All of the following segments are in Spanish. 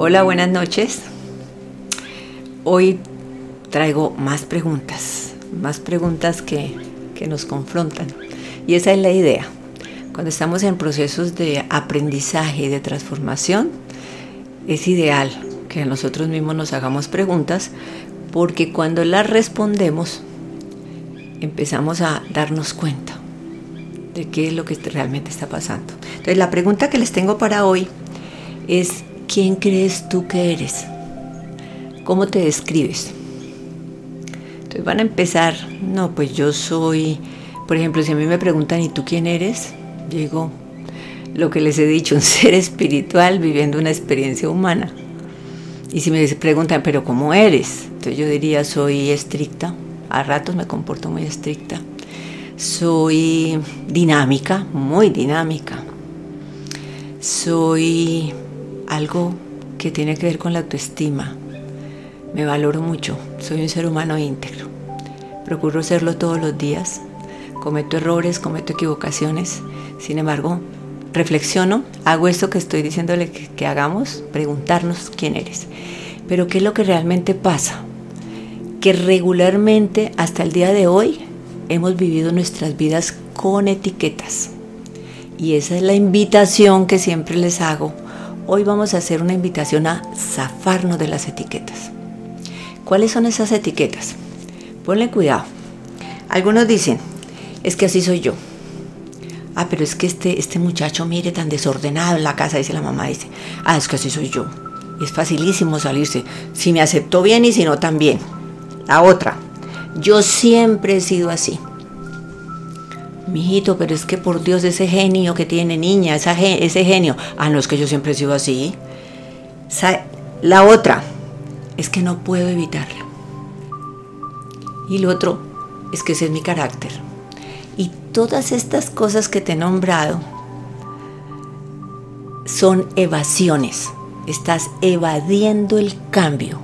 Hola, buenas noches. Hoy traigo más preguntas, más preguntas que, que nos confrontan. Y esa es la idea. Cuando estamos en procesos de aprendizaje y de transformación, es ideal que nosotros mismos nos hagamos preguntas porque cuando las respondemos empezamos a darnos cuenta de qué es lo que realmente está pasando. Entonces la pregunta que les tengo para hoy es, ¿quién crees tú que eres? ¿Cómo te describes? Entonces van a empezar, no, pues yo soy, por ejemplo, si a mí me preguntan, ¿y tú quién eres? Digo, lo que les he dicho, un ser espiritual viviendo una experiencia humana. Y si me preguntan, ¿pero cómo eres? Entonces yo diría, soy estricta, a ratos me comporto muy estricta, soy dinámica, muy dinámica, soy algo que tiene que ver con la autoestima, me valoro mucho, soy un ser humano íntegro, procuro serlo todos los días, cometo errores, cometo equivocaciones, sin embargo, reflexiono, hago esto que estoy diciéndole que, hagamos, preguntarnos quién eres. Pero ¿qué es lo que realmente pasa? Que regularmente hasta el día de hoy hemos vivido nuestras vidas con etiquetas. Y esa es la invitación que siempre les hago. Hoy vamos a hacer una invitación a zafarnos de las etiquetas. ¿Cuáles son esas etiquetas? Ponle cuidado. Algunos dicen, es que así soy yo ah, pero es que este, este muchacho mire tan desordenado en la casa, dice la mamá, dice, ah, es que así soy yo. Y es facilísimo salirse, si me aceptó bien y si no también. La otra, yo siempre he sido así. Mijito, pero es que por Dios ese genio que tiene niña, ese genio, ah, no es que yo siempre he sido así. La otra, es que no puedo evitarlo. Y lo otro, es que ese es mi carácter. Y todas estas cosas que te he nombrado son evasiones. Estás evadiendo el cambio.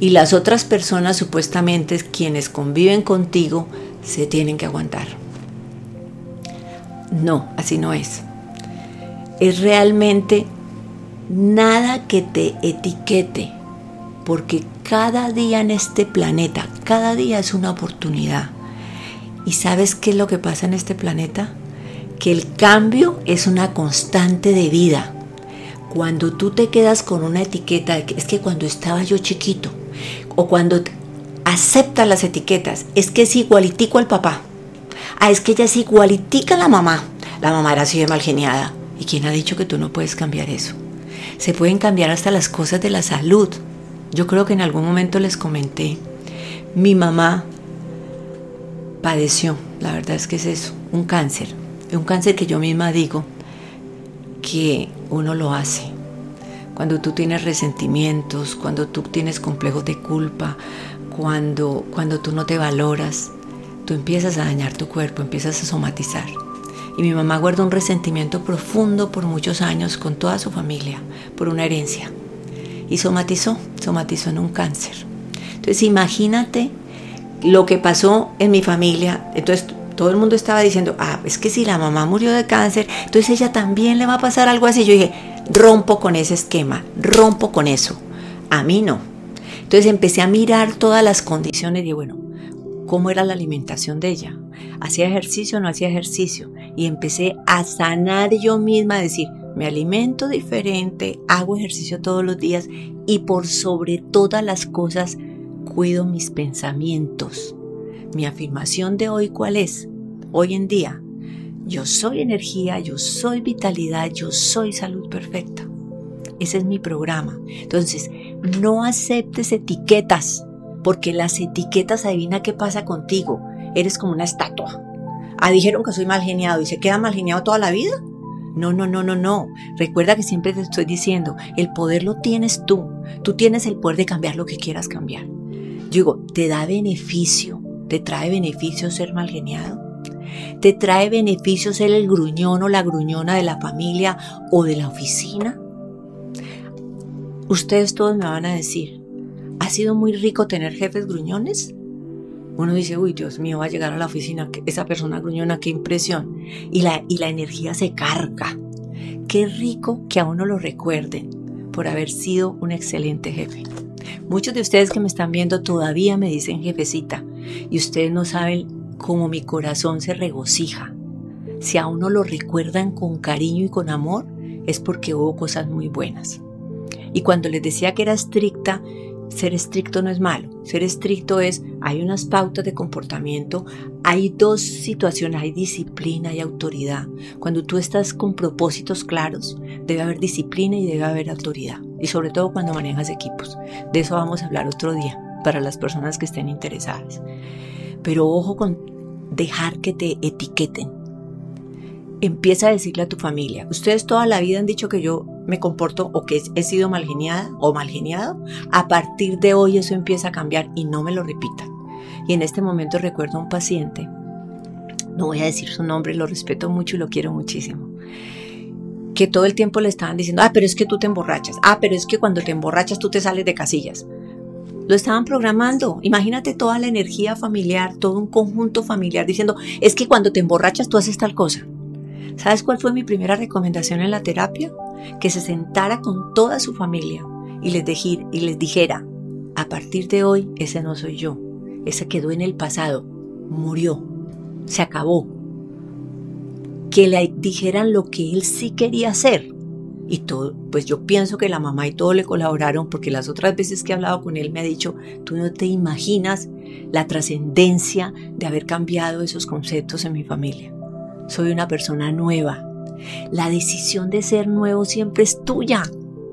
Y las otras personas, supuestamente quienes conviven contigo, se tienen que aguantar. No, así no es. Es realmente nada que te etiquete, porque cada día en este planeta, cada día es una oportunidad ¿Y sabes qué es lo que pasa en este planeta? Que el cambio es una constante de vida. Cuando tú te quedas con una etiqueta, es que cuando estaba yo chiquito, o cuando aceptas las etiquetas, es que es igualitico al papá. Ah, es que ella es igualitica a la mamá. La mamá era así de mal geniada. ¿Y quién ha dicho que tú no puedes cambiar eso? Se pueden cambiar hasta las cosas de la salud. Yo creo que en algún momento les comenté. Mi mamá padeció, la verdad es que es eso, un cáncer. Un cáncer que yo misma digo que uno lo hace. Cuando tú tienes resentimientos, cuando tú tienes complejos de culpa, cuando, cuando tú no te valoras, tú empiezas a dañar tu cuerpo, empiezas a somatizar. Y mi mamá guarda un resentimiento profundo por muchos años con toda su familia, por una herencia. Y somatizó, somatizó en un cáncer. Entonces imagínate lo que pasó en mi familia, entonces todo el mundo estaba diciendo, ah, es que si la mamá murió de cáncer, entonces ella también le va a pasar algo así. Yo dije, rompo con ese esquema, rompo con eso. A mí no. Entonces empecé a mirar todas las condiciones y bueno, ¿cómo era la alimentación de ella? ¿Hacía ejercicio o no hacía ejercicio? Y empecé a sanar yo misma, a decir, me alimento diferente, hago ejercicio todos los días y por sobre todas las cosas cuido mis pensamientos. Mi afirmación de hoy, ¿cuál es? Hoy en día, yo soy energía, yo soy vitalidad, yo soy salud perfecta. Ese es mi programa. Entonces, no aceptes etiquetas, porque las etiquetas adivina qué pasa contigo. Eres como una estatua. Ah, dijeron que soy mal geniado y se queda mal geniado toda la vida. No, no, no, no, no. Recuerda que siempre te estoy diciendo, el poder lo tienes tú. Tú tienes el poder de cambiar lo que quieras cambiar digo, ¿te da beneficio? ¿Te trae beneficio ser mal geniado? ¿Te trae beneficio ser el gruñón o la gruñona de la familia o de la oficina? Ustedes todos me van a decir, ¿ha sido muy rico tener jefes gruñones? Uno dice, uy, Dios mío, va a llegar a la oficina, esa persona gruñona, qué impresión. Y la, y la energía se carga. Qué rico que a uno lo recuerden por haber sido un excelente jefe. Muchos de ustedes que me están viendo todavía me dicen jefecita y ustedes no saben cómo mi corazón se regocija. Si a uno lo recuerdan con cariño y con amor, es porque hubo cosas muy buenas. Y cuando les decía que era estricta, ser estricto no es malo. Ser estricto es, hay unas pautas de comportamiento, hay dos situaciones, hay disciplina y autoridad. Cuando tú estás con propósitos claros, debe haber disciplina y debe haber autoridad. Y sobre todo cuando manejas equipos. De eso vamos a hablar otro día para las personas que estén interesadas. Pero ojo con dejar que te etiqueten. Empieza a decirle a tu familia, ustedes toda la vida han dicho que yo me comporto o que he sido malgeniada o malgeniado, a partir de hoy eso empieza a cambiar y no me lo repitan. Y en este momento recuerdo a un paciente, no voy a decir su nombre, lo respeto mucho y lo quiero muchísimo, que todo el tiempo le estaban diciendo, ah, pero es que tú te emborrachas, ah, pero es que cuando te emborrachas tú te sales de casillas. Lo estaban programando. Imagínate toda la energía familiar, todo un conjunto familiar diciendo, es que cuando te emborrachas tú haces tal cosa. ¿Sabes cuál fue mi primera recomendación en la terapia? Que se sentara con toda su familia y les, dijera, a partir de hoy ese no soy yo, ese quedó en el pasado, murió, se acabó. Que le dijeran lo que él sí quería hacer. Y todo, pues yo pienso que la mamá y todo le colaboraron porque las otras veces que he hablado con él me ha dicho, tú no te imaginas la trascendencia de haber cambiado esos conceptos en mi familia soy una persona nueva. La decisión de ser nuevo siempre es tuya,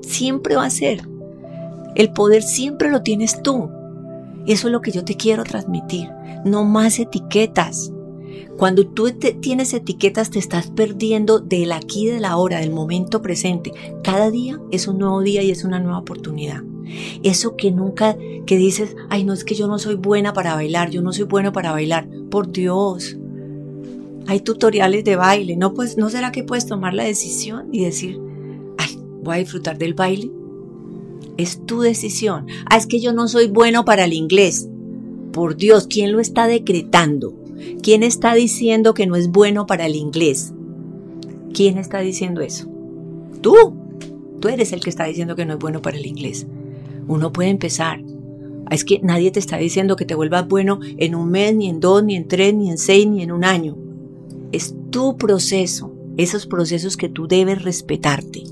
siempre va a ser. El poder siempre lo tienes tú. Eso es lo que yo te quiero transmitir. No más etiquetas. Cuando tú tienes etiquetas te estás perdiendo del aquí, de la hora, del momento presente. Cada día es un nuevo día y es una nueva oportunidad. Eso que nunca, que dices, ay, no es que yo no soy buena para bailar, yo no soy bueno para bailar. Por Dios, hay tutoriales de baile. ¿No, pues, ¿No será que puedes tomar la decisión y decir, ay, voy a disfrutar del baile? Es tu decisión. Ah, es que yo no soy bueno para el inglés. Por Dios, ¿quién lo está decretando? ¿Quién está diciendo que no es bueno para el inglés? ¿Quién está diciendo eso? Tú. Tú eres el que está diciendo que no es bueno para el inglés. Uno puede empezar. Ah, es que nadie te está diciendo que te vuelvas bueno en un mes, ni en dos, ni en tres, ni en seis, ni en un año. Es tu proceso, esos procesos que tú debes respetarte.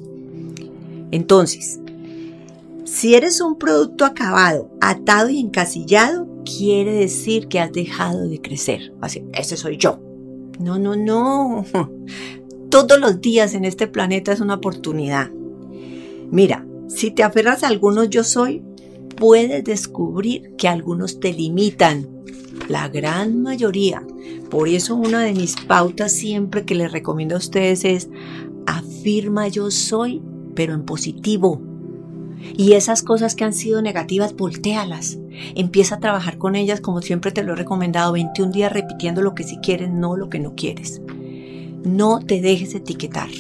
Entonces, si eres un producto acabado, atado y encasillado, quiere decir que has dejado de crecer. Así, ese soy yo. No, no, no. Todos los días en este planeta es una oportunidad. Mira, si te aferras a algunos yo soy, puedes descubrir que algunos te limitan la gran mayoría. Por eso una de mis pautas siempre que les recomiendo a ustedes es afirma yo soy, pero en positivo. Y esas cosas que han sido negativas, voltealas. Empieza a trabajar con ellas como siempre te lo he recomendado, 21 días repitiendo lo que sí quieres, no lo que no quieres. No te dejes etiquetar.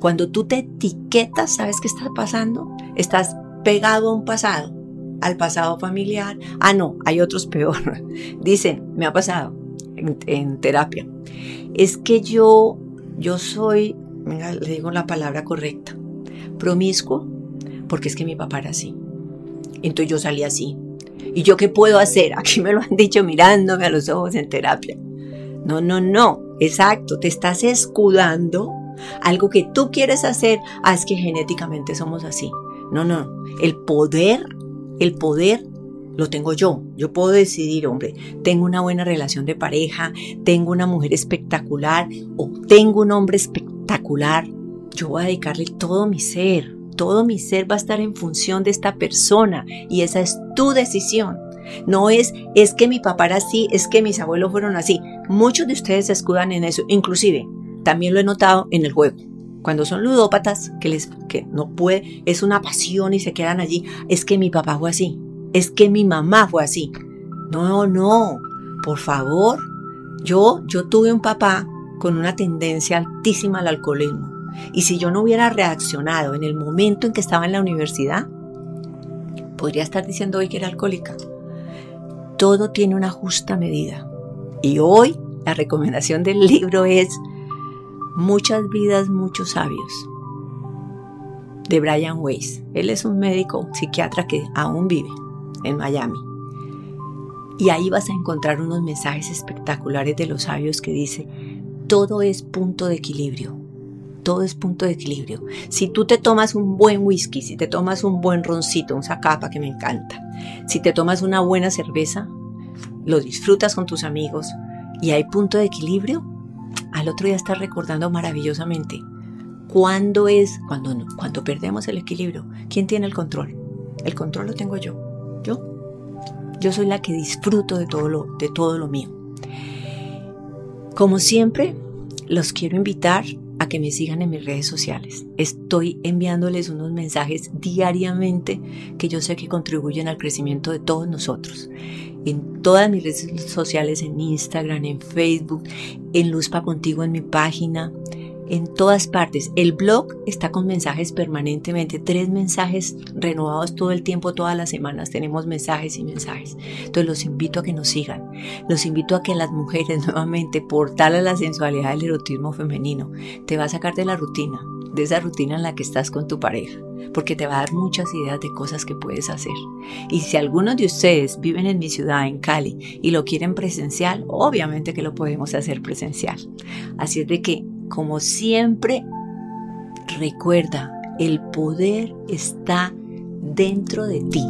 Cuando tú te etiquetas, ¿sabes qué está pasando? Estás pegado a un pasado al pasado familiar. Ah, no, hay otros peor. Dicen, me ha pasado en, terapia. Es que yo, yo soy, venga, le digo la palabra correcta, promiscuo, porque es que mi papá era así. Entonces yo salí así. ¿Y yo qué puedo hacer? Aquí me lo han dicho mirándome a los ojos en terapia. No, no, no. Exacto, te estás escudando algo que tú quieres hacer. Ah, es que genéticamente somos así. No, no. El poder el poder lo tengo yo. Yo puedo decidir, hombre, tengo una buena relación de pareja, tengo una mujer espectacular o tengo un hombre espectacular. Yo voy a dedicarle todo mi ser. Todo mi ser va a estar en función de esta persona y esa es tu decisión. No es, es que mi papá era así, es que mis abuelos fueron así. Muchos de ustedes se escudan en eso. Inclusive, también lo he notado en el juego. Cuando son ludópatas, que, les, que no puede, es una pasión y se quedan allí, es que mi papá fue así, es que mi mamá fue así. No, no, por favor. Yo, yo tuve un papá con una tendencia altísima al alcoholismo. Y si yo no hubiera reaccionado en el momento en que estaba en la universidad, podría estar diciendo hoy que era alcohólica. Todo tiene una justa medida. Y hoy la recomendación del libro es muchas vidas, muchos sabios. de Brian Weiss. Él es un médico psiquiatra que aún vive en Miami. Y ahí vas a encontrar unos mensajes espectaculares de los sabios que dice, todo es punto de equilibrio. Todo es punto de equilibrio. Si tú te tomas un buen whisky, si te tomas un buen roncito, un zacapa que me encanta, si te tomas una buena cerveza, lo disfrutas con tus amigos y hay punto de equilibrio, al otro día estás recordando maravillosamente. ¿Cuándo es? Cuando, cuando perdemos el equilibrio. ¿Quién tiene el control? El control lo tengo yo. Yo. Yo soy la que disfruto de todo lo, de todo lo mío. Como siempre, los quiero invitar a que me sigan en mis redes sociales. Estoy enviándoles unos mensajes diariamente que yo sé que contribuyen al crecimiento de todos nosotros. En todas mis redes sociales, en Instagram, en Facebook, en Luzpa Contigo en mi página, en todas partes. El blog está con mensajes permanentemente, tres mensajes renovados todo el tiempo, todas las semanas tenemos mensajes y mensajes. Entonces los invito a que nos sigan. Los invito a que las mujeres nuevamente, por tal a la sensualidad del erotismo femenino, te va a sacar de la rutina, de esa rutina en la que estás con tu pareja, porque te va a dar muchas ideas de cosas que puedes hacer. Y si algunos de ustedes viven en mi ciudad, en Cali, y lo quieren presencial, obviamente que lo podemos hacer presencial. Así es de que como siempre, recuerda, el poder está dentro de ti.